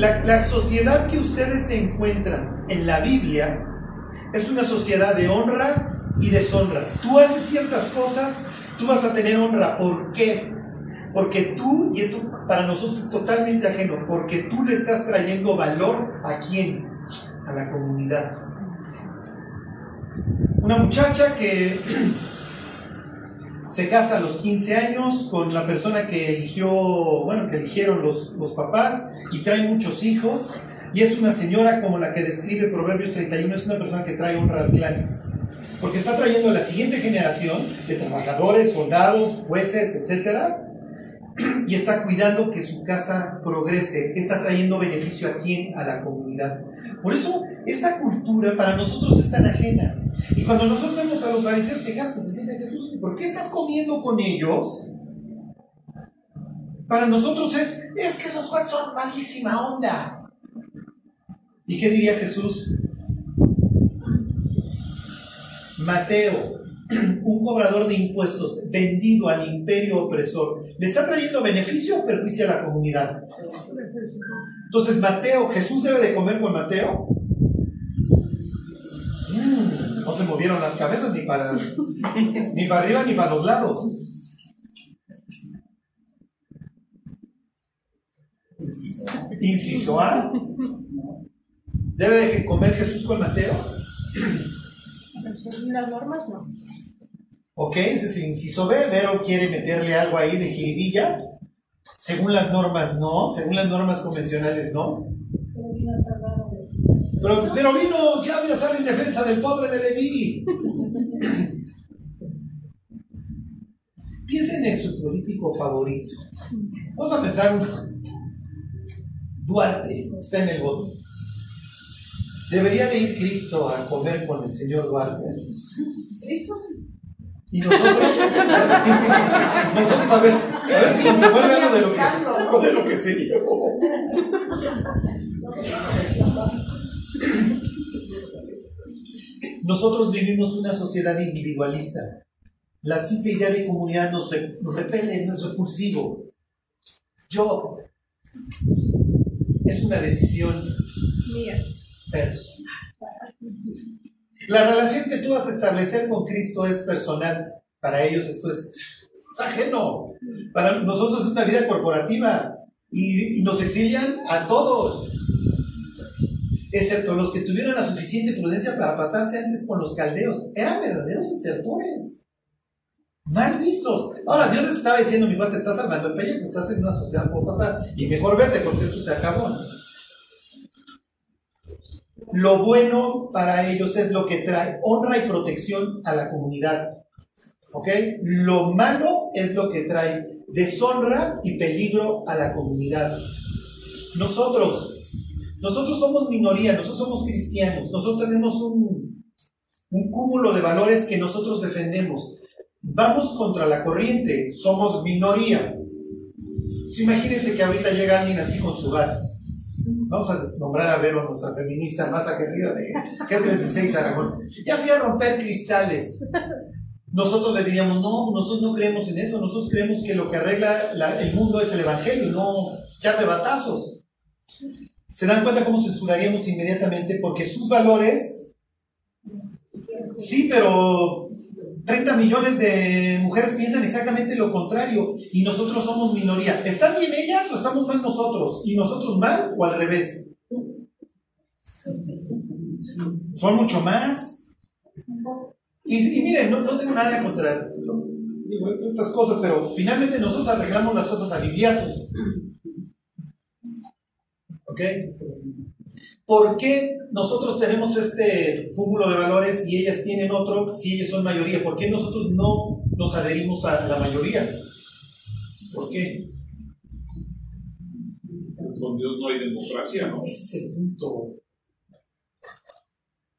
la, la sociedad que ustedes se encuentran en la Biblia es una sociedad de honra y deshonra. Tú haces ciertas cosas, tú vas a tener honra. ¿Por qué? Porque tú, y esto para nosotros es totalmente ajeno, porque tú le estás trayendo valor a quién? A la comunidad. Una muchacha que se casa a los 15 años con la persona que eligió, bueno, que eligieron los, los papás y trae muchos hijos. Y es una señora como la que describe Proverbios 31, es una persona que trae honra al clan. Porque está trayendo a la siguiente generación de trabajadores, soldados, jueces, etcétera, y está cuidando que su casa progrese, está trayendo beneficio a quién, a la comunidad. Por eso esta cultura para nosotros es tan ajena. Y cuando nosotros vemos a los fariseos quejarse, decirle a Jesús, ¿por qué estás comiendo con ellos? Para nosotros es, es que esos jueces son malísima onda. ¿Y qué diría Jesús? Mateo, un cobrador de impuestos vendido al imperio opresor, ¿le está trayendo beneficio o perjuicio a la comunidad? Entonces, Mateo, ¿Jesús debe de comer con Mateo? Mm, no se movieron las cabezas ni para, ni para arriba ni para los lados. Inciso A. ¿Debe de comer Jesús con Mateo? Las normas no. Ok, ese es el inciso B. Vero quiere meterle algo ahí de jiribilla. Según las normas, no. Según las normas convencionales, no. Pero, pero vino ya a salir en defensa del pobre de Leví. Piensen en su político favorito. Vamos a pensar, Duarte está en el voto. ¿Debería de ir Cristo a comer con el señor Duarte? ¿Cristo? Y nosotros, nosotros a ver, a ver si nos devuelve algo de lo que, de lo que se llevó. Nosotros vivimos una sociedad individualista. La simple idea de comunidad nos, re- nos repele, no es repulsivo. Yo. Es una decisión Mía. personal. La relación que tú vas a establecer con Cristo es personal. Para ellos esto es ajeno. Para nosotros es una vida corporativa. Y, y nos exilian a todos. Excepto los que tuvieron la suficiente prudencia para pasarse antes con los caldeos. Eran verdaderos desertores. Mal vistos. Ahora Dios les estaba diciendo, mi cuate, estás salvando el pellejo, estás en una sociedad postata y mejor vete porque esto se acabó. Lo bueno para ellos es lo que trae honra y protección a la comunidad. ¿Ok? Lo malo es lo que trae deshonra y peligro a la comunidad. Nosotros, nosotros somos minoría, nosotros somos cristianos, nosotros tenemos un, un cúmulo de valores que nosotros defendemos. Vamos contra la corriente, somos minoría. Pues imagínense que ahorita llega alguien así con su bat. Vamos a nombrar a Vero, nuestra feminista más aguerrida de G36 Aragón. Ya fui a romper cristales. Nosotros le diríamos, no, nosotros no creemos en eso, nosotros creemos que lo que arregla la- el mundo es el Evangelio, no echar de batazos. ¿Se dan cuenta cómo censuraríamos inmediatamente? Porque sus valores, sí, pero 30 millones de mujeres piensan exactamente lo contrario y nosotros somos minoría. ¿Están bien ellas o estamos mal nosotros? ¿Y nosotros mal o al revés? Son mucho más. Y, miren, no, tengo nada contra estas cosas, pero finalmente nosotros arreglamos las cosas a bibliazos. ¿Ok? ¿Por qué nosotros tenemos este cúmulo de valores y ellas tienen otro si ellas son mayoría? ¿Por qué nosotros no nos adherimos a la mayoría? ¿Por qué? Con Dios no hay democracia, ¿no? Ese es el punto.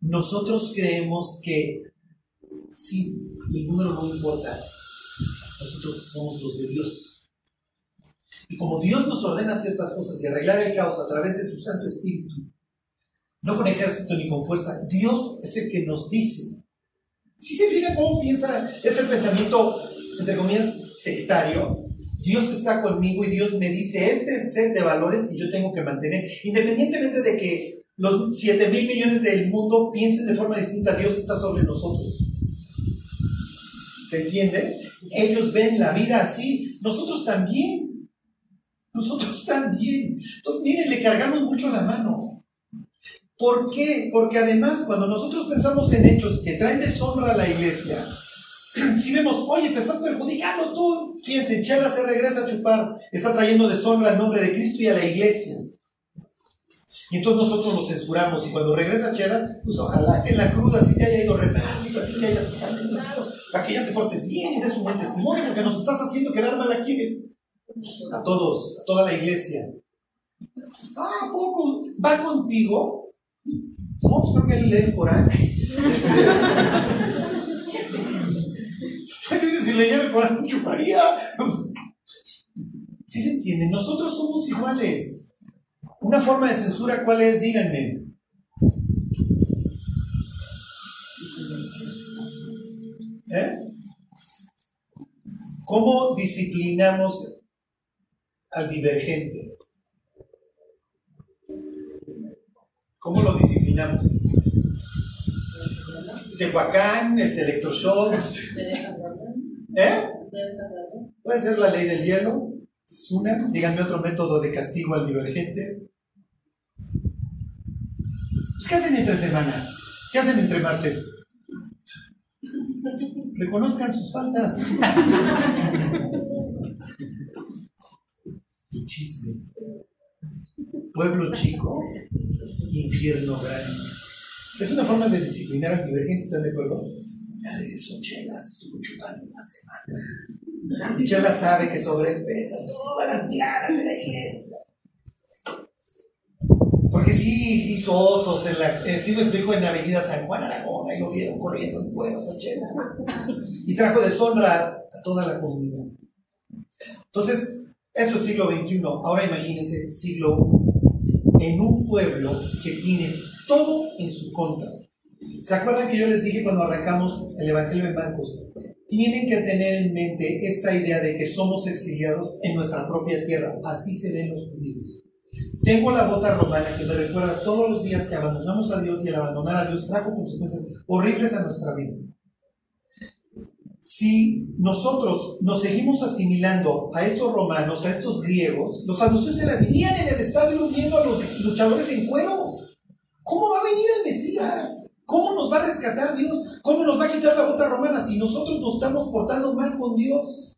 Nosotros creemos que sí, el número no importa. Nosotros somos los de Dios. Y como Dios nos ordena ciertas cosas y arreglar el caos a través de su Santo Espíritu, no con ejército ni con fuerza, Dios es el que nos dice. Si se fija cómo piensa, es el pensamiento, entre comillas, sectario. Dios está conmigo y Dios me dice, este set de valores que yo tengo que mantener, independientemente de que los 7 mil millones del mundo piensen de forma distinta, Dios está sobre nosotros. ¿Se entiende? Ellos ven la vida así, nosotros también. Nosotros también. Entonces, miren, le cargamos mucho la mano. ¿Por qué? Porque además, cuando nosotros pensamos en hechos que traen deshonra a la iglesia, si vemos, oye, te estás perjudicando tú, fíjense, Chela se regresa a chupar, está trayendo deshonra al nombre de Cristo y a la iglesia. Y entonces nosotros lo censuramos y cuando regresa Chela, pues ojalá que en la cruda sí te haya ido re mal y para que hayas caminado, para que ya te portes bien y des un buen testimonio, porque nos estás haciendo quedar mal a quienes, a todos, a toda la iglesia. Ah, ¿a poco va contigo. No, pues creo que él lee el Corán. Dice, si leyera el Corán, chuparía. ¿Sí se entiende? Nosotros somos iguales. Una forma de censura, ¿cuál es? Díganme. ¿Eh? ¿Cómo disciplinamos al divergente? ¿Cómo lo disciplinamos? Tehuacán, este electroshock. ¿Eh? Puede ser la ley del hielo. Es una. Díganme otro método de castigo al divergente. Pues, ¿Qué hacen entre semana? ¿Qué hacen entre martes? Reconozcan sus faltas. Y chisme. Pueblo chico, infierno grande. Es una forma de disciplinar al divergente, ¿están de acuerdo? Ya regresó Chelas, estuvo chupando una semana. Y Chela sabe que sobrepesa todas las miradas de la iglesia. Porque sí hizo osos en la. Eh, sí me explico en la avenida San Juan Aragón, ahí lo vieron corriendo en cueros a Chela. Y trajo deshonra a toda la comunidad. Entonces, esto es siglo XXI. Ahora imagínense, siglo en un pueblo que tiene todo en su contra. ¿Se acuerdan que yo les dije cuando arrancamos el Evangelio de Marcos? Tienen que tener en mente esta idea de que somos exiliados en nuestra propia tierra. Así se ven los judíos. Tengo la bota romana que me recuerda todos los días que abandonamos a Dios y el abandonar a Dios trajo consecuencias horribles a nuestra vida. Si nosotros nos seguimos asimilando a estos romanos, a estos griegos, los saduceos se la vivían en el estadio viendo a los luchadores en cuero. ¿Cómo va a venir el Mesías? ¿Cómo nos va a rescatar Dios? ¿Cómo nos va a quitar la bota romana si nosotros nos estamos portando mal con Dios?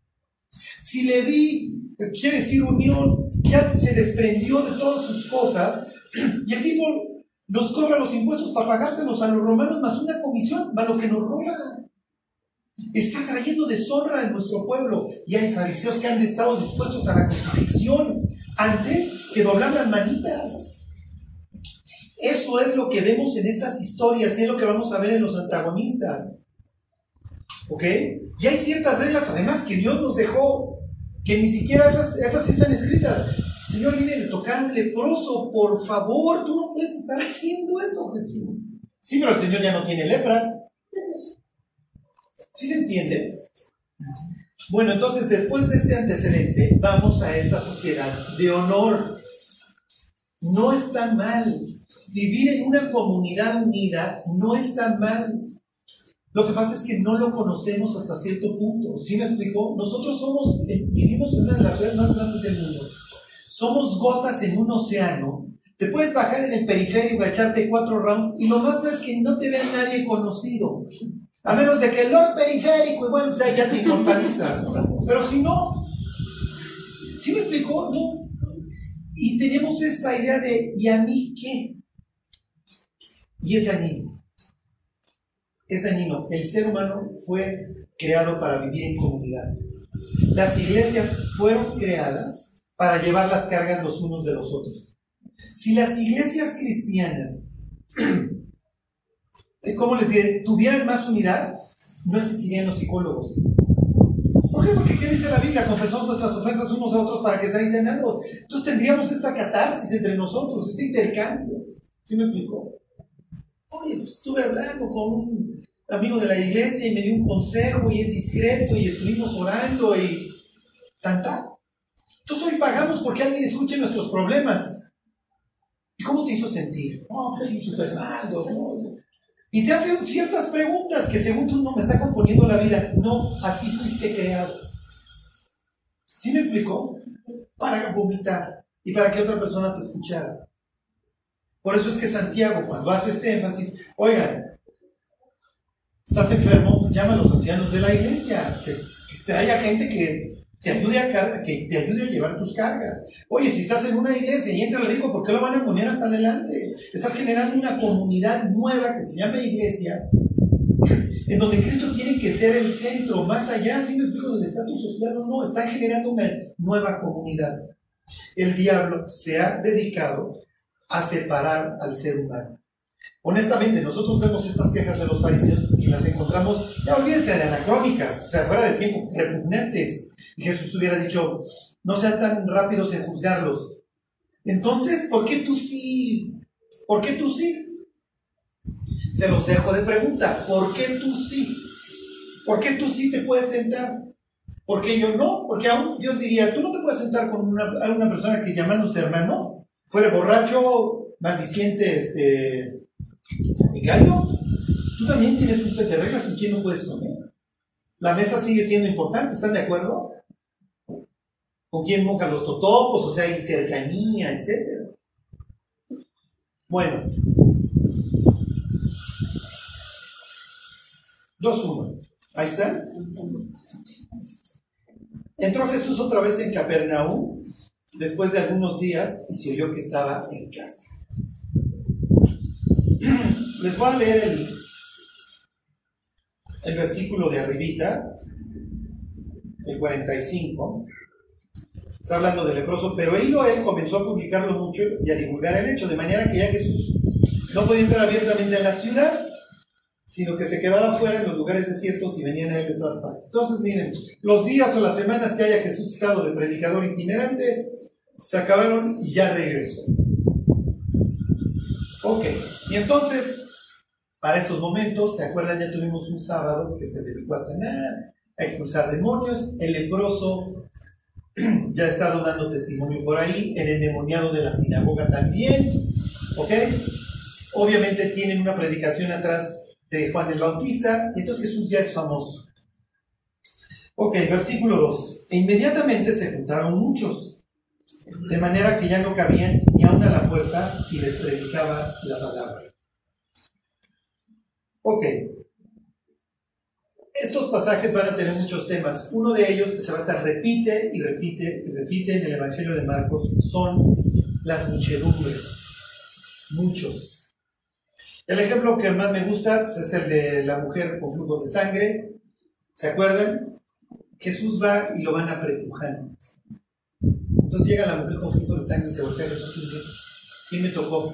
Si Leví, quiere decir unión, ya se desprendió de todas sus cosas y el tipo nos cobra los impuestos para pagárselos a los romanos más una comisión, más lo que nos roba. Está trayendo deshonra en nuestro pueblo y hay fariseos que han estado dispuestos a la crucifixión antes que doblar las manitas. Eso es lo que vemos en estas historias y es lo que vamos a ver en los antagonistas. ¿Ok? Y hay ciertas reglas además que Dios nos dejó, que ni siquiera esas, están escritas. Señor, viene de tocar un leproso, por favor, tú no puedes estar haciendo eso, Jesús. Sí, pero el Señor ya no tiene lepra. ¿Sí se entiende? Bueno, entonces después de este antecedente, vamos a esta sociedad de honor. No está mal. Vivir en una comunidad unida no está mal. Lo que pasa es que no lo conocemos hasta cierto punto. ¿Sí me explicó? Nosotros somos, eh, vivimos en una de las ciudades más grandes del mundo. Somos gotas en un océano. Te puedes bajar en el periférico echarte cuatro rounds y lo más es que no te vea nadie conocido. A menos de que el Lord periférico, igual o sea, ya te inmortaliza. Pero si no, ¿sí me explicó? Y tenemos esta idea de, ¿y a mí qué? Y es dañino. Es dañino. El ser humano fue creado para vivir en comunidad. Las iglesias fueron creadas para llevar las cargas los unos de los otros. Si las iglesias cristianas ¿cómo les diré? Tuvieran más unidad, no existirían los psicólogos. ¿Por qué? Porque ¿qué dice la Biblia? Confesamos nuestras ofensas unos a otros para que seáis sanados. Entonces tendríamos esta catarsis entre nosotros, este intercambio. ¿Sí me explico? Oye, pues estuve hablando con un amigo de la iglesia y me dio un consejo y es discreto y estuvimos orando y tanta. Entonces hoy pagamos porque alguien escuche nuestros problemas. ¿Y cómo te hizo sentir? No, pues sí, súper mal, ¿no? Y te hacen ciertas preguntas que según tú no me está componiendo la vida. No, así fuiste creado. ¿Sí me explicó? Para vomitar y para que otra persona te escuchara. Por eso es que Santiago, cuando hace este énfasis, oigan, estás enfermo, llama a los ancianos de la iglesia, que, que traiga gente que te ayude a que te ayude a llevar tus cargas. Oye, si estás en una iglesia y entra el rico, ¿por qué lo van a poner hasta adelante? Estás generando una comunidad nueva que se llama iglesia, en donde Cristo tiene que ser el centro, más allá, si no explico del estatus social o no, están generando una nueva comunidad. El diablo se ha dedicado a separar al ser humano. Honestamente, nosotros vemos estas quejas de los fariseos y las encontramos, ya olvídense de anacrónicas, o sea, fuera de tiempo, repugnantes. Jesús hubiera dicho, no sean tan rápidos en juzgarlos. Entonces, ¿por qué tú sí? ¿Por qué tú sí? Se los dejo de pregunta, ¿por qué tú sí? ¿Por qué tú sí te puedes sentar? ¿Por qué yo no? Porque aún Dios diría, tú no te puedes sentar con una, persona que llamándose hermano fuera borracho, maldiciente, este, Gallo, tú también tienes un set de reglas con quién no puedes comer. La mesa sigue siendo importante, ¿están de acuerdo? Con quién moja los totopos, o sea, hay cercanía, etc. Bueno. 2-1. Ahí está. Entró Jesús otra vez en Capernaum después de algunos días y se oyó que estaba en casa. Les voy a leer el, el versículo de arribita, el 45. Está hablando del leproso, pero ido él comenzó a publicarlo mucho y a divulgar el hecho, de manera que ya Jesús no podía entrar abiertamente en la ciudad, sino que se quedaba fuera en los lugares desiertos y venían a él de todas partes. Entonces, miren, los días o las semanas que haya Jesús estado de predicador itinerante se acabaron y ya regresó. Ok, y entonces para estos momentos, ¿se acuerdan? Ya tuvimos un sábado que se dedicó a sanar, a expulsar demonios. El leproso ya ha estado dando testimonio por ahí. El endemoniado de la sinagoga también. ¿Ok? Obviamente tienen una predicación atrás de Juan el Bautista. Entonces Jesús ya es famoso. Ok, versículo 2. E inmediatamente se juntaron muchos, de manera que ya no cabían ni aún a la puerta y les predicaba la palabra. Ok. Estos pasajes van a tener muchos temas. Uno de ellos que se va a estar repite y repite y repite en el Evangelio de Marcos son las muchedumbres. Muchos. El ejemplo que más me gusta es el de la mujer con flujo de sangre. ¿Se acuerdan? Jesús va y lo van apretujando. Entonces llega la mujer con flujo de sangre y se voltea a Jesús y dice, ¿quién me tocó?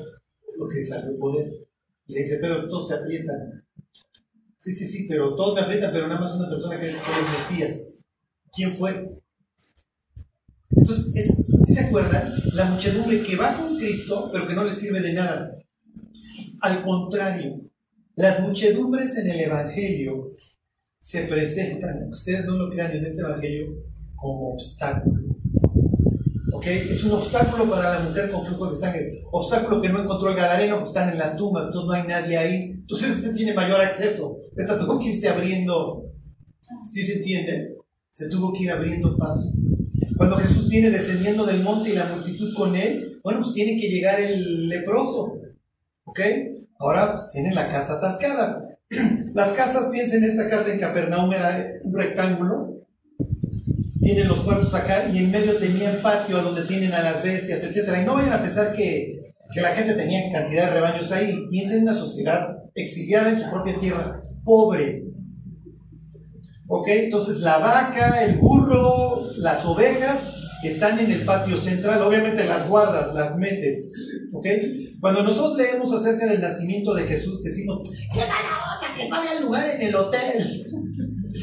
Porque salió poder. Y le dice, Pedro, todos te aprietan. Sí, sí, sí, pero todos me aprietan, pero nada más una persona que dice el Mesías. ¿Quién fue? Entonces, si se acuerdan, la muchedumbre que va con Cristo, pero que no le sirve de nada. Al contrario, las muchedumbres en el Evangelio se presentan, ustedes no lo crean en este Evangelio, como obstáculo. Es un obstáculo para la mujer con flujo de sangre. Obstáculo que no encontró el Gadareno, pues están en las tumbas, entonces no hay nadie ahí. Entonces este tiene mayor acceso. Esta tuvo que irse abriendo. ¿Sí se entiende? Se tuvo que ir abriendo paso. Cuando Jesús viene descendiendo del monte y la multitud con él, bueno, pues tiene que llegar el leproso. ¿Ok? Ahora pues tienen la casa atascada. Las casas, piensen, esta casa en Capernaum era un rectángulo tienen los cuartos acá y en medio tenían patio donde tienen a las bestias, etc. Y no vayan a pensar que, que la gente tenía cantidad de rebaños ahí. Piensen en una sociedad exiliada en su propia tierra, pobre. ¿Ok? Entonces la vaca, el burro, las ovejas están en el patio central. Obviamente las guardas, las metes. ¿Ok? Cuando nosotros leemos acerca del nacimiento de Jesús, decimos, ¡qué mala onda que no había lugar en el hotel!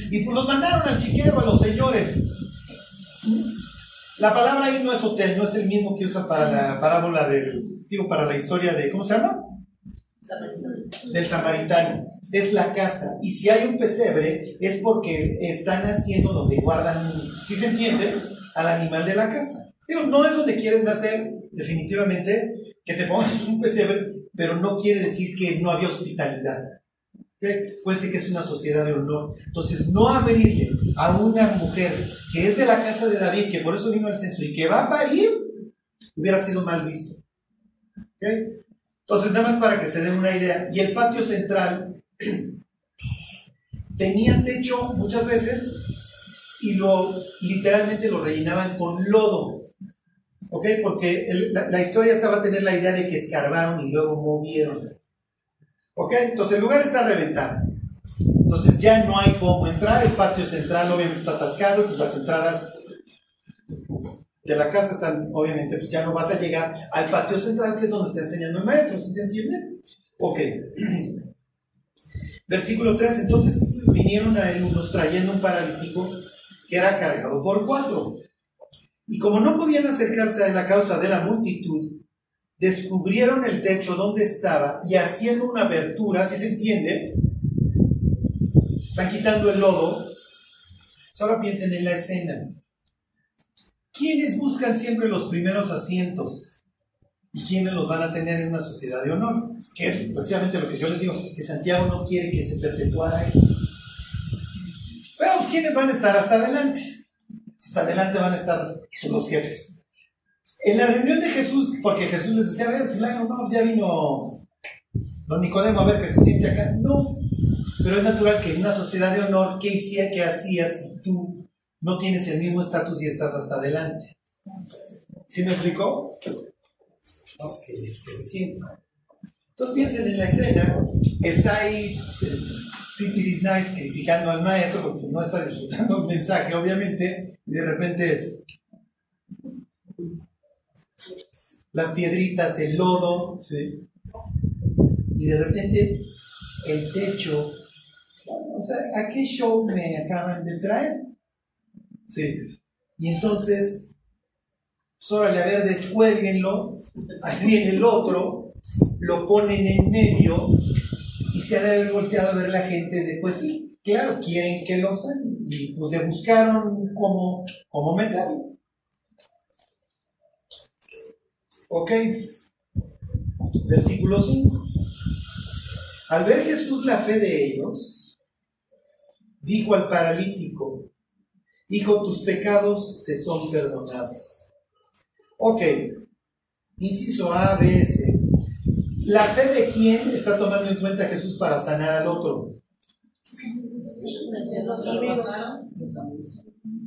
Y pues los mandaron al chiquero a los señores. La palabra ahí no es hotel, no es el mismo que usa para la parábola del, digo, para la historia de, ¿cómo se llama? Del samaritano. Es la casa. Y si hay un pesebre, es porque están haciendo donde guardan, ¿sí se entiende? al animal de la casa. Digo, no es donde quieres nacer, definitivamente, que te pongan un pesebre, pero no quiere decir que no había hospitalidad. ¿Okay? Puede ser que es una sociedad de honor. Entonces, no abrirle a una mujer que es de la casa de David, que por eso vino al censo y que va a parir, hubiera sido mal visto. ¿Okay? Entonces, nada más para que se den una idea. Y el patio central tenía techo muchas veces y lo literalmente lo rellenaban con lodo. ¿Ok? Porque la, la historia estaba a tener la idea de que escarbaron y luego movieron. ¿Ok? Entonces el lugar está reventado. Entonces ya no hay cómo entrar. El patio central obviamente está atascado. Pues las entradas de la casa están, obviamente, pues ya no vas a llegar al patio central, que es donde está enseñando el maestro. ¿Sí se entiende? Ok. Versículo 3. Entonces vinieron a él unos trayendo un paralítico que era cargado por cuatro. Y como no podían acercarse a él a causa de la multitud, descubrieron el techo donde estaba y haciendo una abertura, si se entiende, están quitando el lodo. Ahora piensen en la escena. ¿Quiénes buscan siempre los primeros asientos? ¿Y quiénes los van a tener en una sociedad de honor? Que precisamente lo que yo les digo, que Santiago no quiere que se perpetuara esto. Pero pues, ¿quiénes van a estar hasta adelante? Hasta adelante van a estar pues, los jefes. En la reunión de Jesús, porque Jesús les decía, a ver, fulano, no, pues ya vino don Nicodemo a ver que se siente acá. No, pero es natural que en una sociedad de honor, ¿qué hacía, qué hacías si tú no tienes el mismo estatus y estás hasta adelante? ¿Sí me explicó? No, pues que, que se sienta. Entonces piensen en la escena, está ahí pues, el Pipiris Nice criticando al maestro porque no está disfrutando el mensaje, obviamente, y de repente las piedritas, el lodo, ¿sí? y de repente el techo. O sea, ¿a qué show me acaban de traer? Sí. Y entonces, pues órale, a ver, descuélguenlo, ahí viene el otro, lo ponen en medio y se ha de haber volteado a ver la gente de, pues sí, claro, quieren que lo sanen. Y pues le buscaron cómo, cómo meterlo. Ok. Versículo 5. Al ver Jesús la fe de ellos, dijo al paralítico, Hijo, tus pecados te son perdonados. Ok. Inciso A, B, C. ¿La fe de quién está tomando en cuenta Jesús para sanar al otro?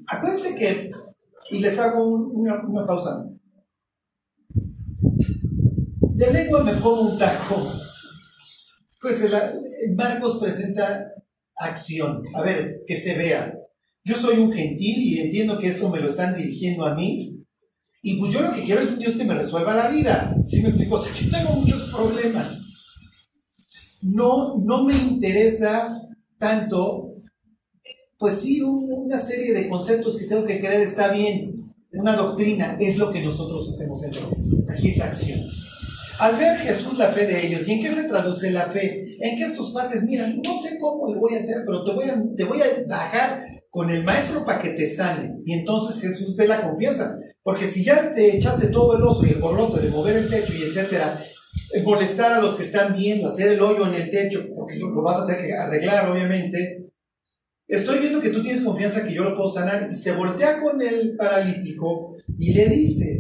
Acuérdense que, y les hago un- una, una pausa. De lengua me pongo un taco. Pues el, Marcos presenta acción. A ver, que se vea. Yo soy un gentil y entiendo que esto me lo están dirigiendo a mí. Y pues yo lo que quiero es un Dios que me resuelva la vida. ¿Sí me explico? O sea, yo tengo muchos problemas. No, no me interesa tanto, pues sí, un- una serie de conceptos que tengo que creer está bien. Una doctrina es lo que nosotros hacemos en Aquí es acción. Al ver Jesús la fe de ellos, ¿y en qué se traduce la fe? En que estos pates, mira, no sé cómo le voy a hacer, pero te voy a, te voy a bajar con el maestro para que te sane. Y entonces Jesús ve la confianza. Porque si ya te echaste todo el oso y el borlote de mover el techo y etcétera, eh, molestar a los que están viendo, hacer el hoyo en el techo, porque lo vas a tener que arreglar, obviamente. Estoy viendo que tú tienes confianza que yo lo puedo sanar. Y se voltea con el paralítico y le dice,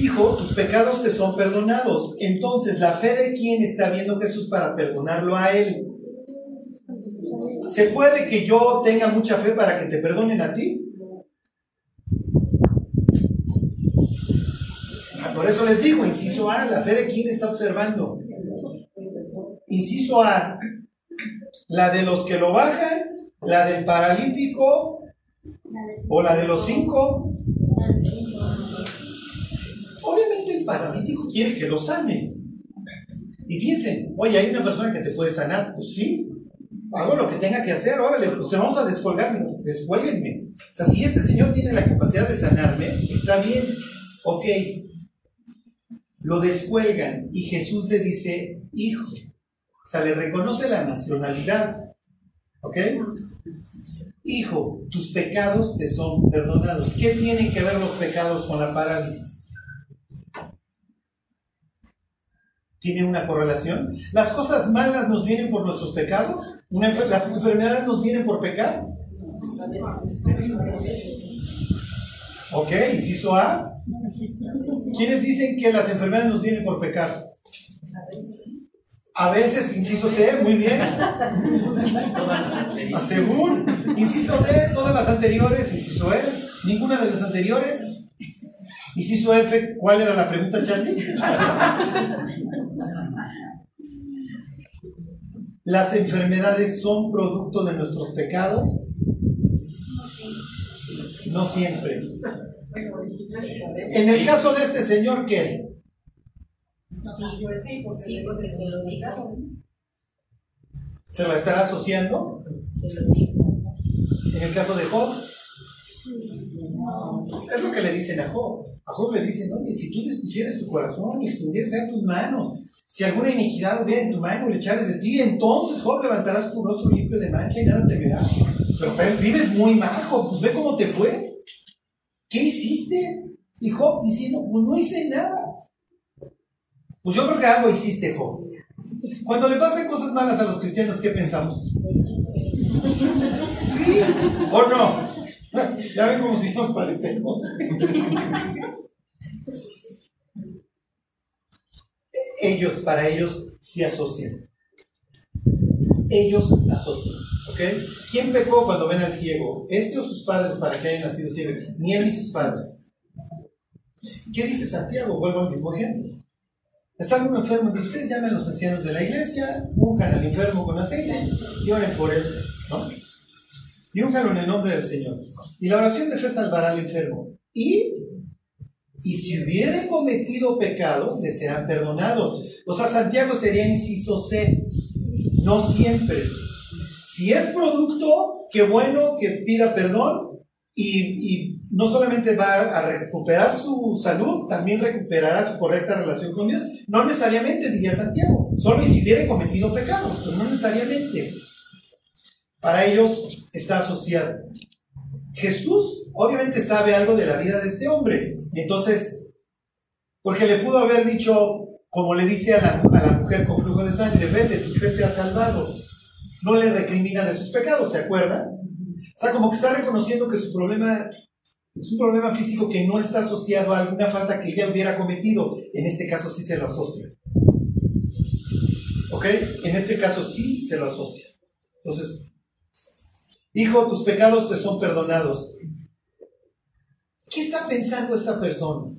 Hijo, tus pecados te son perdonados. Entonces, ¿la fe de quién está viendo Jesús para perdonarlo a él? ¿Se puede que yo tenga mucha fe para que te perdonen a ti? Ah, Por eso les digo, inciso A, ¿la fe de quién está observando? Inciso A, la de los que lo bajan, la del paralítico o la de los cinco. Paralítico quiere que lo sane. Y piensen, oye, hay una persona que te puede sanar. Pues sí, hago lo que tenga que hacer, órale, pues te vamos a descolgar, descuélguenme. O sea, si este señor tiene la capacidad de sanarme, está bien, ok. Lo descuelgan y Jesús le dice, hijo. O sea, le reconoce la nacionalidad. ¿Ok? Hijo, tus pecados te son perdonados. ¿Qué tienen que ver los pecados con la parálisis? ¿Tiene una correlación? ¿Las cosas malas nos vienen por nuestros pecados? ¿Una enfer- ¿Las enfermedades nos vienen por pecado? Ok, inciso A. ¿Quiénes dicen que las enfermedades nos vienen por pecado? A veces, inciso C, muy bien. Según, inciso D, todas las anteriores, inciso E, ninguna de las anteriores. Inciso F, ¿cuál era la pregunta, Charlie? ¿Las enfermedades son producto de nuestros pecados? No siempre. En el caso de este señor, ¿qué? Sí, sí, porque se lo dijo. ¿Se la estará asociando? Se lo dijo. En el caso de Job, es lo que le dicen a Job. A Job le dicen, oye, si tú dispusieras tu corazón y extendieras a tus manos, si alguna iniquidad hubiera en tu mano y le echares de ti, entonces Job levantarás tu rostro limpio de mancha y nada temerás. Pero Pedro, vives muy mal, Job, pues ve cómo te fue. ¿Qué hiciste? Y Job diciendo, pues no hice nada. Pues yo creo que algo hiciste, Job. Cuando le pasan cosas malas a los cristianos, ¿qué pensamos? ¿Sí o no? Ya ven como si nos parecemos. Ellos, para ellos, sí asocian. Ellos asocian. ¿Ok? ¿Quién pecó cuando ven al ciego? ¿Este o sus padres para que hayan nacido ciego? Ni él ni sus padres. ¿Qué dice Santiago? Vuelvo al mismo ejemplo. Está alguno enfermo entre ustedes, llamen a los ancianos de la iglesia, unjan al enfermo con aceite y oren por él. ¿no? Y únjalo en el nombre del Señor. Y la oración de fe salvará al enfermo. Y, y si hubiere cometido pecados, le serán perdonados. O sea, Santiago sería inciso C. No siempre. Si es producto, qué bueno que pida perdón. Y, y no solamente va a recuperar su salud, también recuperará su correcta relación con Dios. No necesariamente, diría Santiago. Solo y si hubiere cometido pecados, pero no necesariamente. Para ellos está asociado. Jesús obviamente sabe algo de la vida de este hombre. Entonces, porque le pudo haber dicho, como le dice a la, a la mujer con flujo de sangre, vete, tu fe te ha salvado. No le recrimina de sus pecados, ¿se acuerdan? O sea, como que está reconociendo que su problema es un problema físico que no está asociado a alguna falta que ella hubiera cometido. En este caso sí se lo asocia. ¿Ok? En este caso sí se lo asocia. Entonces, Hijo, tus pecados te son perdonados. ¿Qué está pensando esta persona?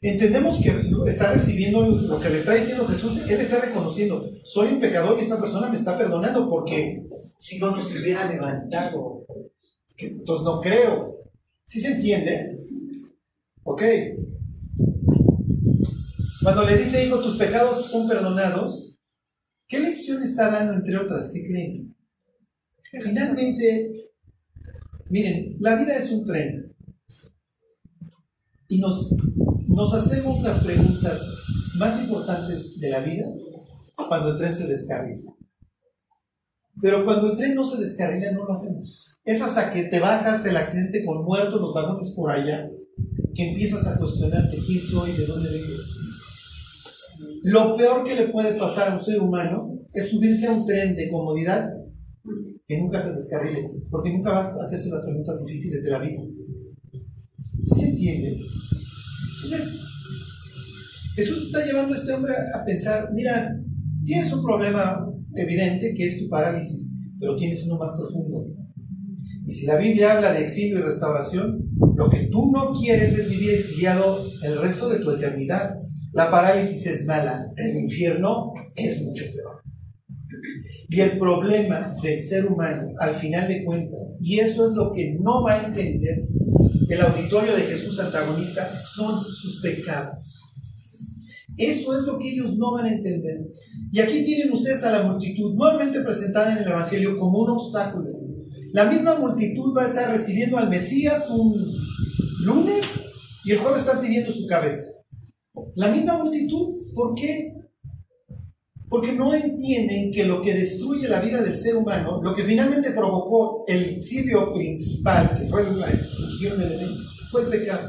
Entendemos que está recibiendo lo que le está diciendo Jesús. Él está reconociendo, soy un pecador y esta persona me está perdonando porque si no, no se hubiera levantado. Entonces no creo. ¿Sí se entiende? Ok. Cuando le dice, hijo, tus pecados son perdonados, ¿qué lección está dando entre otras? ¿Qué creen? Finalmente, miren, la vida es un tren. Y nos, nos hacemos las preguntas más importantes de la vida cuando el tren se descarrila. Pero cuando el tren no se descarrila, no lo hacemos. Es hasta que te bajas el accidente con muertos, los vagones por allá, que empiezas a cuestionarte quién soy, de dónde vengo. Lo peor que le puede pasar a un ser humano es subirse a un tren de comodidad que nunca se descarrile, porque nunca va a hacerse las preguntas difíciles de la vida. ¿Sí se entiende? Entonces, Jesús está llevando a este hombre a pensar, mira, tienes un problema evidente que es tu parálisis, pero tienes uno más profundo. Y si la Biblia habla de exilio y restauración, lo que tú no quieres es vivir exiliado el resto de tu eternidad. La parálisis es mala, el infierno es mucho peor. Y el problema del ser humano, al final de cuentas, y eso es lo que no va a entender el auditorio de Jesús antagonista, son sus pecados. Eso es lo que ellos no van a entender. Y aquí tienen ustedes a la multitud nuevamente presentada en el Evangelio como un obstáculo. La misma multitud va a estar recibiendo al Mesías un lunes y el jueves están pidiendo su cabeza. La misma multitud, ¿por qué? Porque no entienden que lo que destruye la vida del ser humano, lo que finalmente provocó el sitio principal, que fue la destrucción del Edén, fue el pecado.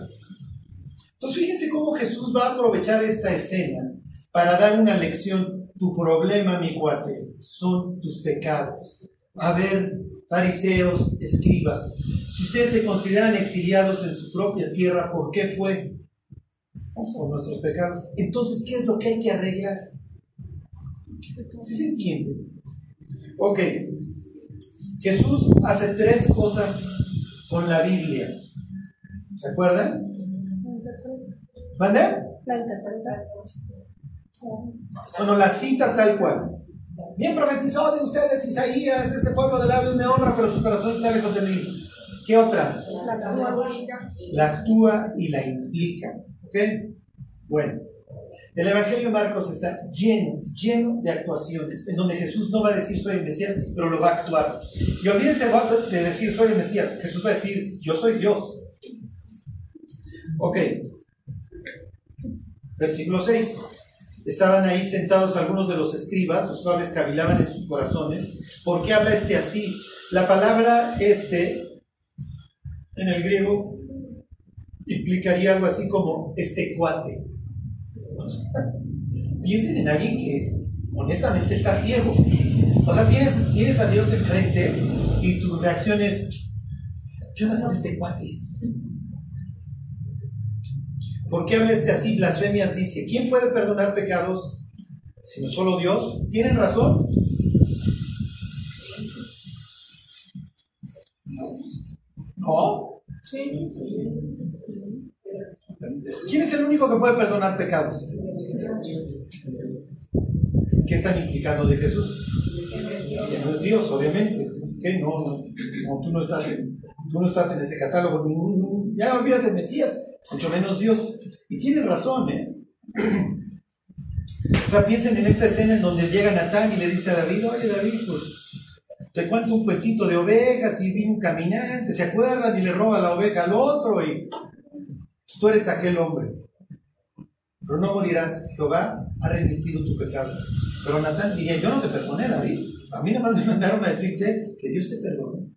Entonces fíjense cómo Jesús va a aprovechar esta escena para dar una lección. Tu problema, mi cuate, son tus pecados. A ver, fariseos, escribas, si ustedes se consideran exiliados en su propia tierra, ¿por qué fue? Por nuestros pecados. Entonces, ¿qué es lo que hay que arreglar? ¿Sí se entiende? Ok. Jesús hace tres cosas con la Biblia. ¿Se acuerdan? ¿Mande? La interpreta. Bueno, la cita tal cual. Bien profetizó de ustedes Isaías, este pueblo de labios me honra, pero su corazón está lejos de mí. ¿Qué otra? La actúa y la implica. ¿Ok? Bueno, el Evangelio de Marcos está lleno, lleno de actuaciones, en donde Jesús no va a decir soy el Mesías, pero lo va a actuar. Y olvídense de decir soy el Mesías, Jesús va a decir yo soy Dios. Ok, versículo 6. Estaban ahí sentados algunos de los escribas, los cuales cavilaban en sus corazones. ¿Por qué habla este así? La palabra este, en el griego, implicaría algo así como este cuate. piensen en alguien que honestamente está ciego. O sea, tienes, tienes a Dios enfrente y tu reacción es, yo no este cuate. ¿Por qué habla este así? Blasfemias dice, ¿quién puede perdonar pecados sino solo Dios? ¿Tienen razón? Que puede perdonar pecados? ¿Qué están implicando de Jesús? Que no es Dios, obviamente. ¿Qué? No, no, tú no estás en, tú no estás en ese catálogo. Ya olvídate Mesías, mucho menos Dios. Y tienen razón, ¿eh? O sea, piensen en esta escena en donde llega Natán y le dice a David, oye David, pues te cuento un cuentito de ovejas y vino un caminante, ¿se acuerdan? Y le roba la oveja al otro y pues, tú eres aquel hombre. Pero no morirás, Jehová ha remitido tu pecado. Pero Natán diría, yo no te perdoné, David. A mí nada más me mandaron a decirte que Dios te perdone.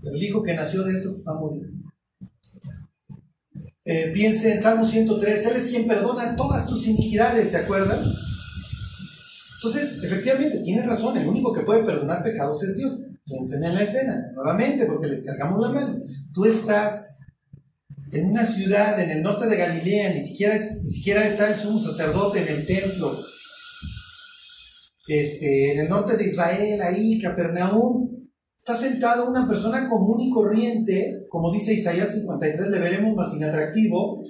Pero el hijo que nació de esto va a morir. Eh, piense en Salmo 103, Él es quien perdona todas tus iniquidades, ¿se acuerdan? Entonces, efectivamente, tiene razón, el único que puede perdonar pecados es Dios. Piensen en la escena, nuevamente, porque les cargamos la mano. Tú estás en una ciudad en el norte de Galilea, ni siquiera, ni siquiera está el sumo sacerdote en el templo. Este, en el norte de Israel, ahí, Capernaum, Está sentado una persona común y corriente, como dice Isaías 53, le veremos más inatractivo.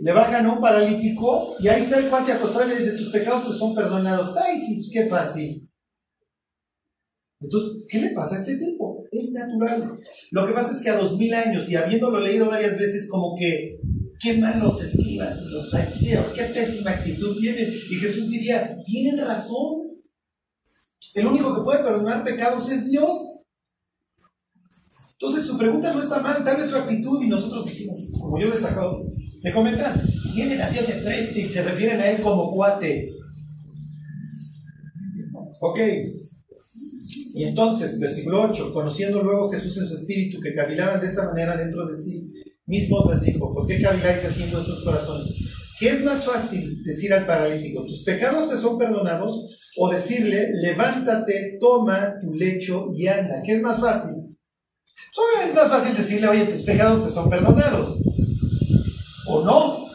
Le bajan a un paralítico y ahí está el cuate acostado y le dice, tus pecados te son perdonados. Ay, sí, pues qué fácil. Entonces, ¿qué le pasa a este tipo? Es natural. Lo que pasa es que a dos mil años y habiéndolo leído varias veces, como que, qué mal los escribas, los fariseos, qué pésima actitud tienen. Y Jesús diría, tienen razón. El único que puede perdonar pecados es Dios. Entonces su pregunta no está mal, tal vez su actitud y nosotros decimos, como yo les acabo de comentar, tienen a Dios enfrente y se refieren a Él como cuate. Ok. Y entonces, versículo 8, conociendo luego Jesús en su espíritu que cavilaban de esta manera dentro de sí, mismo les dijo, ¿por qué caviláis así en vuestros corazones? ¿Qué es más fácil decir al paralítico, tus pecados te son perdonados? O decirle, levántate, toma tu lecho y anda. ¿Qué es más fácil? es más fácil decirle, oye, tus pecados te son perdonados. ¿O no?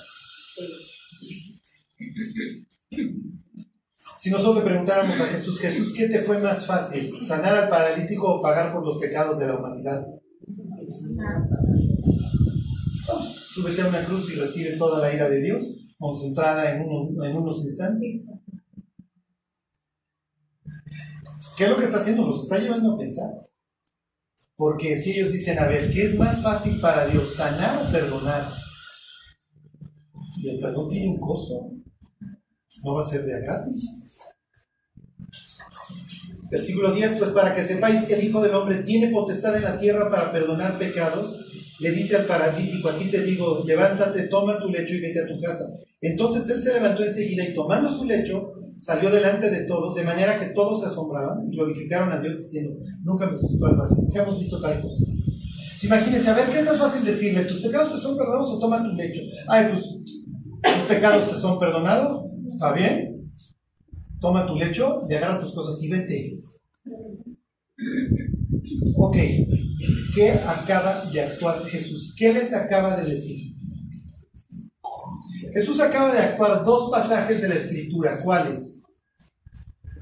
Si nosotros preguntáramos a Jesús, Jesús, ¿qué te fue más fácil? ¿Sanar al paralítico o pagar por los pecados de la humanidad? Vamos, súbete a una cruz y recibe toda la ira de Dios, concentrada en unos, instantes. ¿Qué es lo que está haciendo? Nos está llevando a pensar. Porque si ellos dicen, a ver, ¿qué es más fácil para Dios, sanar o perdonar? Y el perdón tiene un costo. No va a ser de gratis. Versículo 10, pues para que sepáis que el Hijo del Hombre tiene potestad en la tierra para perdonar pecados, le dice al paralítico, aquí te digo, levántate, toma tu lecho y vete a tu casa. Entonces él se levantó enseguida y tomando su lecho, salió delante de todos, de manera que todos se asombraban y glorificaron a Dios diciendo, nunca hemos visto algo así, nunca hemos visto tal cosa. Imagínense, a ver, ¿qué es más fácil decirle? ¿Tus pecados te son perdonados o toma tu lecho? Ay, pues, ¿tus pecados te son perdonados? ¿Está bien? Toma tu lecho y agarra tus cosas y vete. Ok, ¿qué acaba de actuar Jesús? ¿Qué les acaba de decir? Jesús acaba de actuar dos pasajes de la escritura. ¿Cuáles?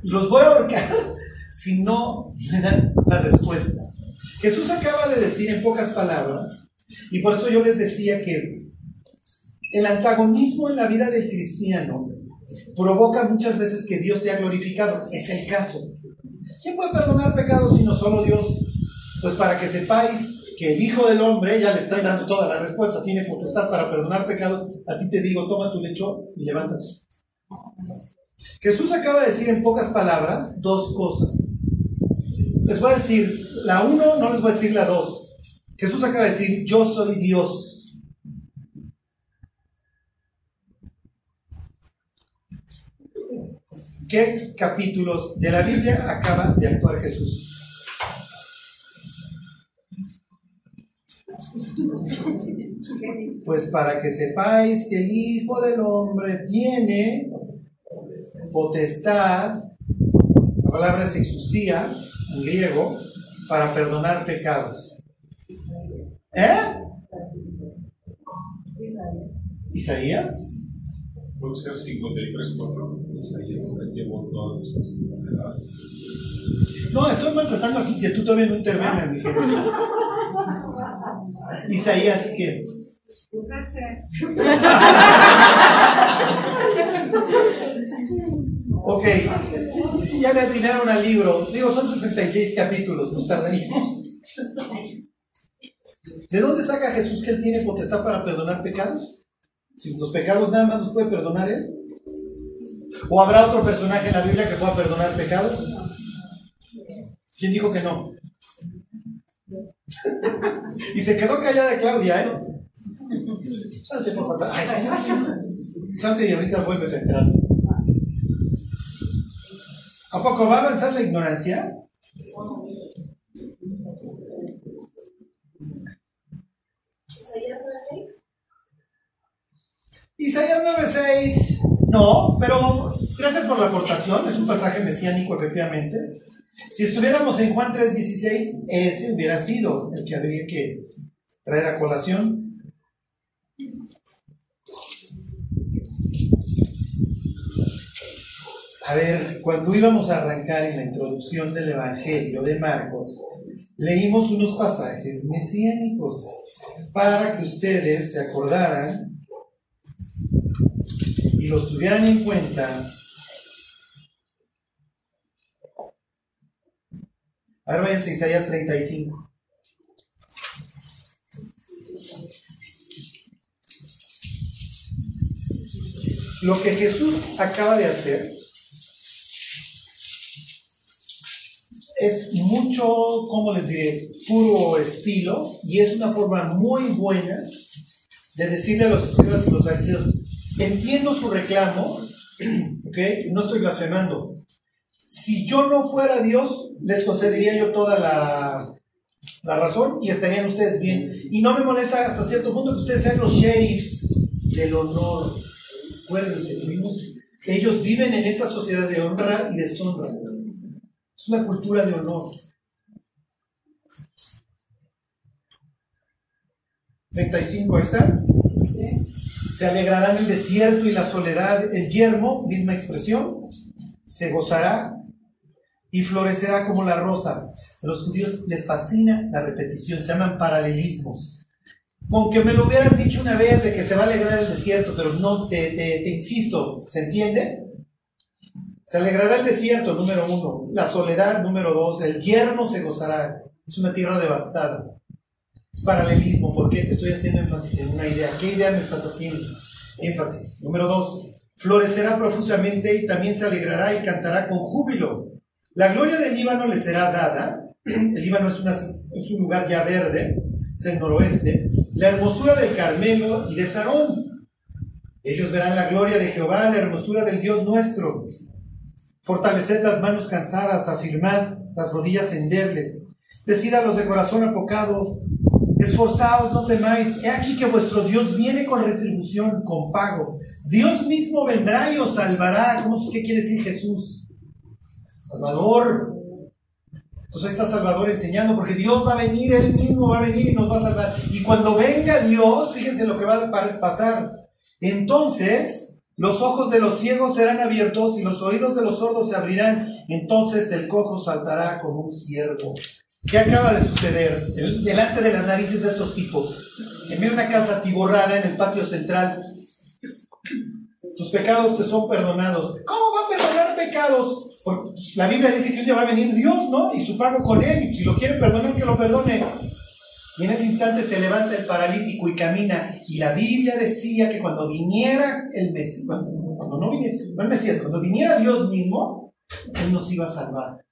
Los voy a ahorcar si no me dan la respuesta. Jesús acaba de decir en pocas palabras, y por eso yo les decía que el antagonismo en la vida del cristiano provoca muchas veces que Dios sea glorificado. Es el caso. ¿Quién puede perdonar pecados sino solo Dios? Pues para que sepáis que el Hijo del Hombre, ya le está dando toda la respuesta, tiene potestad para perdonar pecados, a ti te digo, toma tu lecho y levántate. Jesús acaba de decir en pocas palabras dos cosas. Les voy a decir la uno, no les voy a decir la dos. Jesús acaba de decir, yo soy Dios. ¿Qué capítulos de la Biblia acaba de actuar Jesús? Pues para que sepáis que el Hijo del Hombre tiene potestad, la palabra es exusía en griego, para perdonar pecados. ¿Eh? ¿Isaías? Puede ser 53, 4. Isaías llevó todas enfermedades. No, estoy maltratando aquí, si tú todavía no querido. Isaías, ¿qué? Pues ese. Ok, ya le atinaron al libro. Digo, son 66 capítulos, nos tardaríamos. ¿De dónde saca Jesús que Él tiene potestad para perdonar pecados? Si los pecados nada más los puede perdonar Él. ¿O habrá otro personaje en la Biblia que pueda perdonar pecados? ¿Quién dijo que no? y se quedó callada Claudia, ¿eh? Salte, por favor. Salte y ahorita vuelves a entrar. ¿A poco va a avanzar la ignorancia? Isaías 9:6. No, pero gracias por la aportación. Es un pasaje mesiánico, efectivamente. Si estuviéramos en Juan 3:16, ese hubiera sido el que habría que traer a colación. A ver, cuando íbamos a arrancar en la introducción del Evangelio de Marcos, leímos unos pasajes mesiánicos para que ustedes se acordaran y los tuvieran en cuenta. A ver, váyanse a Isaías 35. Lo que Jesús acaba de hacer es mucho, ¿cómo les diré? Puro estilo y es una forma muy buena de decirle a los escribas y los fariseos, entiendo su reclamo, ¿ok? No estoy blasfemando. Si yo no fuera Dios, les concedería yo toda la, la razón y estarían ustedes bien. Y no me molesta hasta cierto punto que ustedes sean los sheriffs del honor. Acuérdense, ellos viven en esta sociedad de honra y deshonra. Es una cultura de honor. 35, ahí está. Se alegrará en el desierto y la soledad, el yermo, misma expresión, se gozará y florecerá como la rosa. A los judíos les fascina la repetición, se llaman paralelismos. Con que me lo hubieras dicho una vez de que se va a alegrar el desierto, pero no, te, te insisto, ¿se entiende? Se alegrará el desierto, número uno. La soledad, número dos. El yermo se gozará. Es una tierra devastada. Es paralelismo. ¿Por qué te estoy haciendo énfasis en una idea? ¿Qué idea me estás haciendo? Énfasis. Número dos. Florecerá profusamente y también se alegrará y cantará con júbilo. La gloria del Líbano le será dada. El Líbano es, una, es un lugar ya verde, es el noroeste. La hermosura del Carmelo y de Sarón. Ellos verán la gloria de Jehová, la hermosura del Dios nuestro. Fortaleced las manos cansadas, afirmad las rodillas endebles. Decid a los de corazón apocado, esforzaos, no temáis. He aquí que vuestro Dios viene con retribución, con pago. Dios mismo vendrá y os salvará. ¿Cómo, ¿Qué quiere decir Jesús? Salvador. Entonces está Salvador enseñando, porque Dios va a venir, Él mismo va a venir y nos va a salvar. Y cuando venga Dios, fíjense lo que va a pasar. Entonces los ojos de los ciegos serán abiertos y los oídos de los sordos se abrirán. Entonces el cojo saltará como un ciervo. ¿Qué acaba de suceder? delante de las narices de estos tipos. En una casa tiborrada en el patio central. Tus pecados te son perdonados. ¿Cómo va a perdonar pecados? Pues, la Biblia dice que un día va a venir Dios, ¿no? Y su pago con él. Y si lo quiere perdonar, que lo perdone. Y en ese instante se levanta el paralítico y camina. Y la Biblia decía que cuando viniera el Mesías, cuando, no viniera, el Mesías, cuando viniera Dios mismo, Él nos iba a salvar.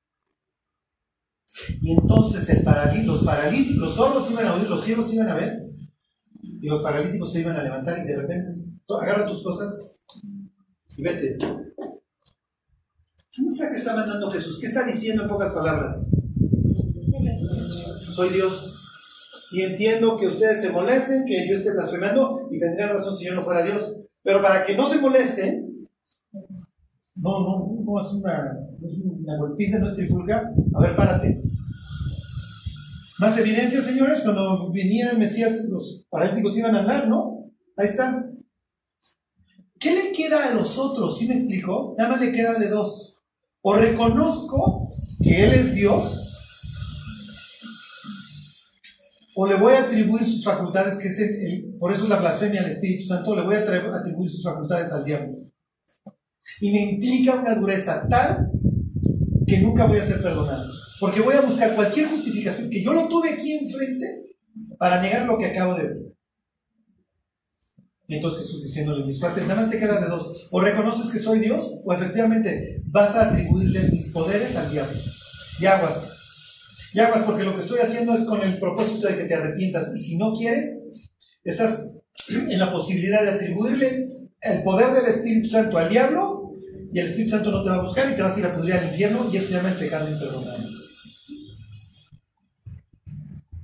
Y entonces el los paralíticos, los sordos iban a oír, los ciegos iban a ver. Y los paralíticos se iban a levantar y de repente agarra tus cosas y vete. ¿Qué mensaje está mandando Jesús? ¿Qué está diciendo en pocas palabras? Soy Dios. Y entiendo que ustedes se molesten, que yo esté blasfemando, y tendrían razón si yo no fuera Dios. Pero para que no se molesten, no, no, no es una, no es una golpiza, no es trifulga. A ver, párate. Más evidencia, señores, cuando viniera el Mesías, los paralíticos iban a andar, ¿no? Ahí está. ¿Qué le queda a los otros? ¿Sí me explico? Nada más le queda de dos. O reconozco que Él es Dios o le voy a atribuir sus facultades, que es el, por eso es la blasfemia al Espíritu Santo, le voy a atribuir sus facultades al diablo. Y me implica una dureza tal que nunca voy a ser perdonado. Porque voy a buscar cualquier justificación, que yo lo tuve aquí enfrente, para negar lo que acabo de ver. Y entonces Jesús diciéndole, mis cuates, nada más te queda de dos. O reconoces que soy Dios, o efectivamente vas a atribuirle mis poderes al diablo. Y aguas, y aguas porque lo que estoy haciendo es con el propósito de que te arrepientas. Y si no quieres, estás en la posibilidad de atribuirle el poder del Espíritu Santo al diablo y el Espíritu Santo no te va a buscar y te vas a ir a pudrir al infierno y eso se llama el pecado imperdonable.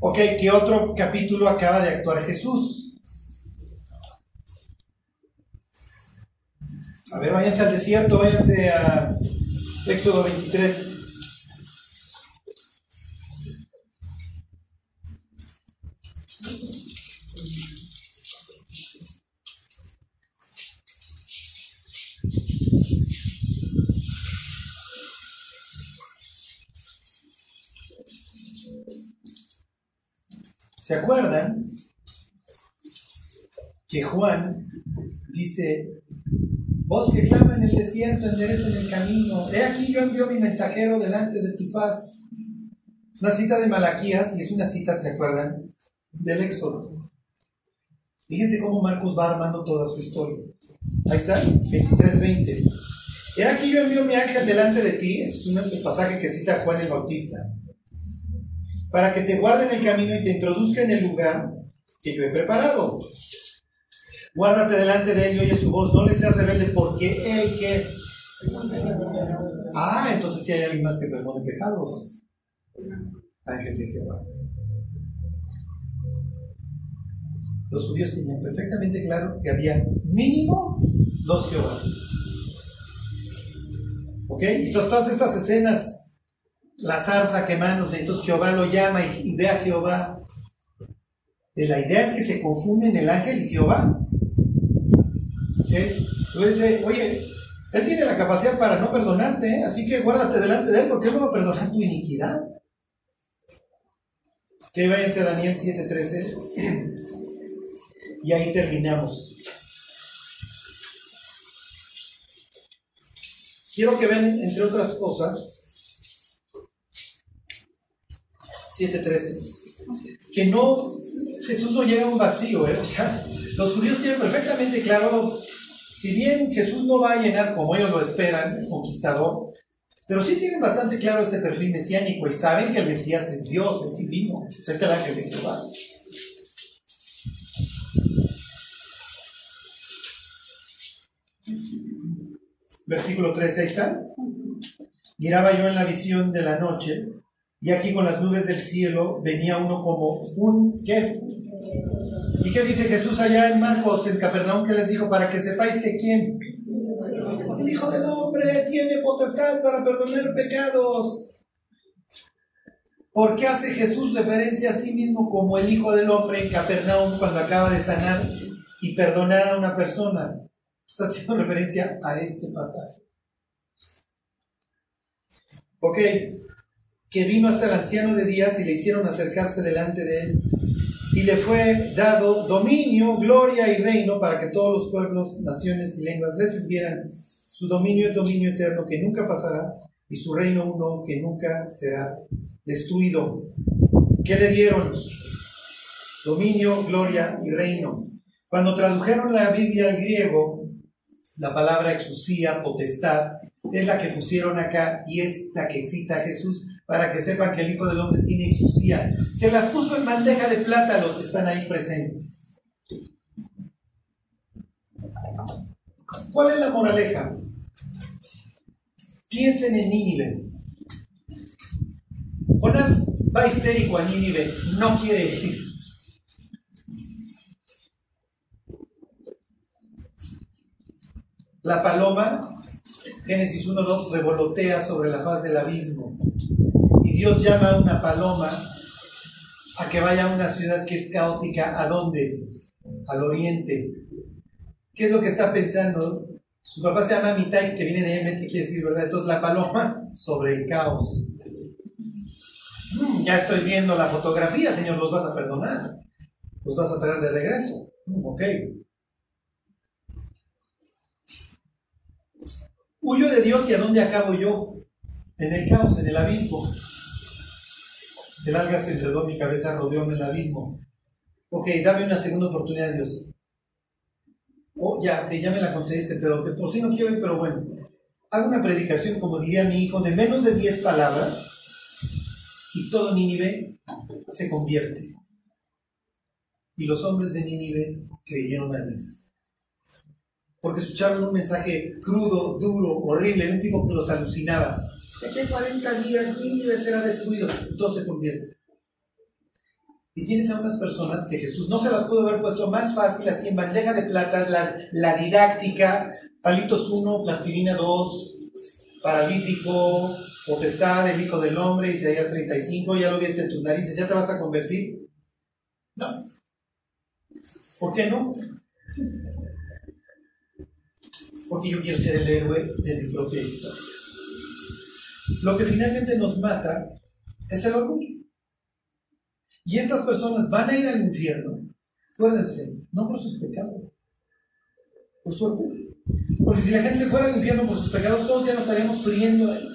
Ok, ¿qué otro capítulo acaba de actuar Jesús? A ver, váyanse al desierto, váyanse a Éxodo 23. ¿Se acuerdan que Juan dice, vos que clama en el desierto, en el camino, he aquí yo envío mi mensajero delante de tu faz? Es una cita de Malaquías y es una cita, ¿se acuerdan? Del Éxodo. Fíjense cómo Marcos va armando toda su historia. Ahí está, 23-20. He aquí yo envío mi ángel delante de ti, es un pasaje que cita Juan el Bautista para que te guarde en el camino y te introduzca en el lugar que yo he preparado. Guárdate delante de él y oye su voz, no le seas rebelde porque él que... Ah, entonces si hay alguien más que perdone pecados. Ángel de Jehová. Los judíos tenían perfectamente claro que había mínimo dos Jehová. ¿Ok? Y todas estas escenas la zarza quemándose, entonces Jehová lo llama y, ve a Jehová. la idea es que se confunden el ángel y Jehová. Entonces, oye, él tiene la capacidad para no perdonarte, ¿eh? así que guárdate delante de él porque él no va a perdonar tu iniquidad. Que váyanse a Daniel 7:13 y ahí terminamos. Quiero que vean, entre otras cosas, 7.13. Que no, Jesús no llega a un vacío, ¿eh? O sea, los judíos tienen perfectamente claro, si bien Jesús no va a llenar como ellos lo esperan, conquistador, pero sí tienen bastante claro este perfil mesiánico y saben que el Mesías es Dios, es divino, es el ángel de Jehová. Versículo 13, ahí está. Miraba yo en la visión de la noche, y aquí con las nubes del cielo venía uno como un ¿qué? ¿Y qué dice Jesús allá en Marcos, en Capernaum, que les dijo? Para que sepáis que quién. El Hijo del Hombre tiene potestad para perdonar pecados. ¿Por qué hace Jesús referencia a sí mismo como el Hijo del Hombre en Capernaum cuando acaba de sanar y perdonar a una persona? Está haciendo referencia a este pasaje. Ok, que vino hasta el anciano de días y le hicieron acercarse delante de él. Y le fue dado dominio, gloria y reino para que todos los pueblos, naciones y lenguas le sirvieran. Su dominio es dominio eterno que nunca pasará y su reino uno que nunca será destruido. ¿Qué le dieron? Dominio, gloria y reino. Cuando tradujeron la Biblia al griego, la palabra exusía, potestad, es la que pusieron acá y es la que cita Jesús para que sepan que el Hijo del Hombre tiene exusía. Se las puso en bandeja de plata a los que están ahí presentes. ¿Cuál es la moraleja? Piensen en Nínive. Jonás va histérico a Nínive, no quiere ir. La paloma, Génesis 1.2, revolotea sobre la faz del abismo. Y Dios llama a una paloma a que vaya a una ciudad que es caótica. ¿A dónde? Al oriente. ¿Qué es lo que está pensando? Su papá se llama Mitai, que viene de Emet, que quiere decir, ¿verdad? Entonces la paloma sobre el caos. Mm, ya estoy viendo la fotografía, Señor, los vas a perdonar. Los vas a traer de regreso. Mm, ok. Huyo de Dios y a dónde acabo yo? En el caos, en el abismo. El alga se enredó mi cabeza, rodeó en el abismo. Ok, dame una segunda oportunidad, Dios. Oh, ya, que ya me la concediste, pero de por sí no quiero ir, pero bueno. Hago una predicación, como diría mi hijo, de menos de 10 palabras y todo Nínive se convierte. Y los hombres de Nínive creyeron a Dios. Porque escucharon un mensaje crudo, duro, horrible, de un tipo que los alucinaba. De aquí a 40 días Nínive será destruido. Todo se convierte. Y tienes a unas personas que Jesús no se las pudo haber puesto más fácil, así en bandeja de plata, la, la didáctica, palitos 1, plastilina 2, paralítico, potestad del Hijo del Hombre, Isaías 35, ya lo viste en tus narices, ¿ya te vas a convertir? No. ¿Por qué no? Porque yo quiero ser el héroe de mi propia historia. Lo que finalmente nos mata es el orgullo. Y estas personas van a ir al infierno, acuérdense, no por sus pecados, por su orgullo. Porque si la gente se fuera al infierno por sus pecados, todos ya nos estaríamos friendo ahí.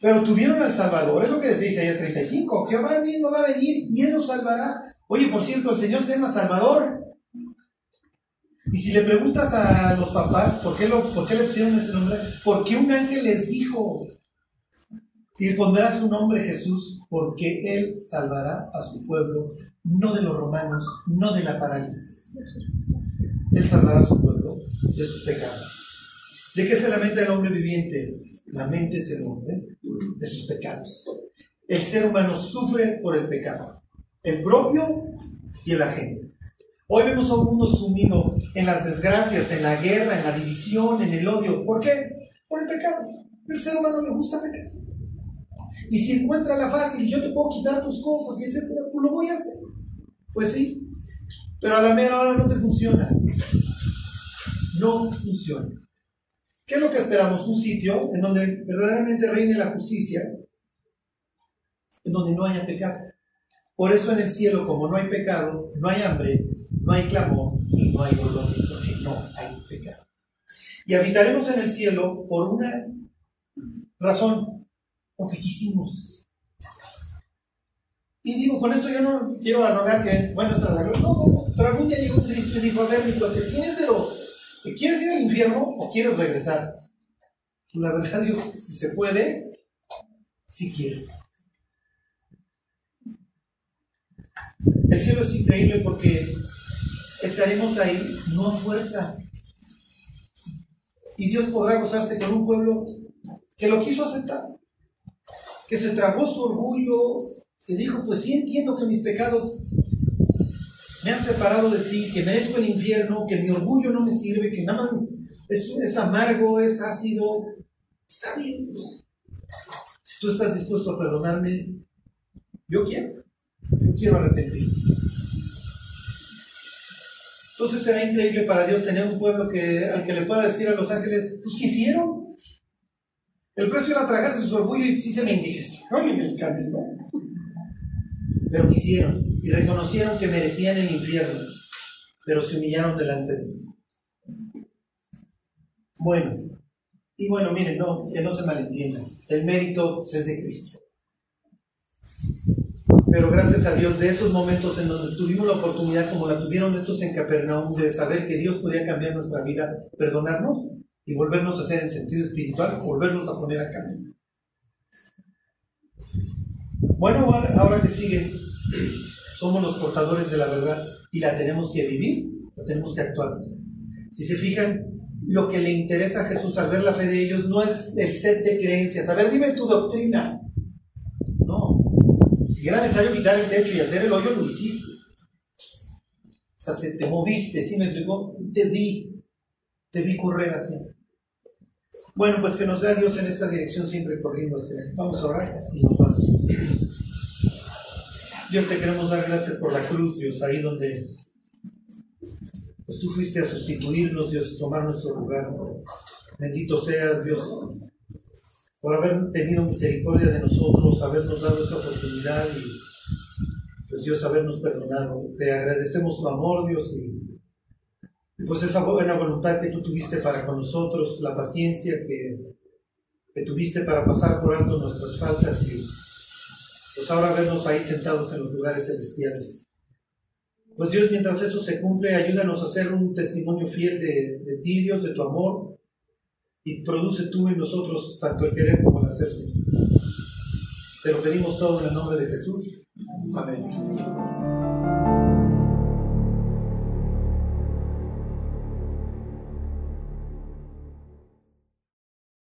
Pero tuvieron al Salvador, es lo que decía Isaías 35. Jehová mismo va a venir y Él nos salvará. Oye, por cierto, el Señor se llama Salvador. Y si le preguntas a los papás por qué, lo, por qué le pusieron ese nombre, porque un ángel les dijo, y pondrá su nombre Jesús, porque Él salvará a su pueblo, no de los romanos, no de la parálisis. Él salvará a su pueblo de sus pecados. ¿De qué se lamenta el hombre viviente? La mente es el hombre de sus pecados. El ser humano sufre por el pecado, el propio y el ajeno. Hoy vemos a un mundo sumido en las desgracias, en la guerra, en la división, en el odio. ¿Por qué? Por el pecado. El ser humano le gusta pecar. Y si encuentra la fácil, yo te puedo quitar tus cosas y etcétera, pues lo voy a hacer. Pues sí. Pero a la mera hora no te funciona. No funciona. ¿Qué es lo que esperamos? Un sitio en donde verdaderamente reine la justicia, en donde no haya pecado. Por eso en el cielo, como no hay pecado, no hay hambre, no hay clamor y no hay dolor, porque no hay pecado. Y habitaremos en el cielo por una razón, porque quisimos. Y digo, con esto yo no quiero arrogar que, bueno, está la gloria. No, no. Pero algún día llegó Cristo y dijo, a ver, mi cuate, ¿tienes de dos? ¿Quieres ir al infierno o quieres regresar? La verdad, Dios, si se puede, si quiero. El cielo es increíble porque estaremos ahí no a fuerza, Y Dios podrá gozarse con un pueblo que lo quiso aceptar, que se tragó su orgullo, que dijo, pues sí entiendo que mis pecados me han separado de ti, que merezco el infierno, que mi orgullo no me sirve, que nada más es, es amargo, es ácido. Está bien, Dios. Si tú estás dispuesto a perdonarme, yo quiero. Yo quiero arrepentir. Entonces será increíble para Dios tener un pueblo que, al que le pueda decir a los ángeles, pues quisieron. El precio era tragarse su orgullo y sí se me indigestaron en el camino. Pero quisieron y reconocieron que merecían el infierno, pero se humillaron delante de mí. Bueno, y bueno, miren, no, que no se malentienda, el mérito es de Cristo. Pero gracias a Dios, de esos momentos en donde tuvimos la oportunidad, como la tuvieron estos en Capernaum, de saber que Dios podía cambiar nuestra vida, perdonarnos y volvernos a hacer en sentido espiritual, volvernos a poner a caminar. Bueno, ahora que sigue, somos los portadores de la verdad y la tenemos que vivir, la tenemos que actuar. Si se fijan, lo que le interesa a Jesús al ver la fe de ellos no es el set de creencias. A ver, dime tu doctrina. Era necesario quitar el techo y hacer el hoyo, lo hiciste. O sea, te moviste, ¿sí me explicó? Te vi, te vi correr así. Bueno, pues que nos vea Dios en esta dirección siempre corriendo hacia Vamos a orar y nos vamos. Dios, te queremos dar gracias por la cruz, Dios, ahí donde pues tú fuiste a sustituirnos, Dios, a tomar nuestro lugar. Bendito seas, Dios, por haber tenido misericordia de nosotros, habernos dado esta oportunidad y, pues Dios, habernos perdonado. Te agradecemos tu amor, Dios, y, pues esa buena voluntad que tú tuviste para con nosotros, la paciencia que, que tuviste para pasar por alto nuestras faltas y pues ahora vernos ahí sentados en los lugares celestiales. Pues Dios, mientras eso se cumple, ayúdanos a hacer un testimonio fiel de, de ti, Dios, de tu amor, y produce tú en nosotros tanto el querer como el hacerse. Te lo pedimos todo en el nombre de Jesús. Amén.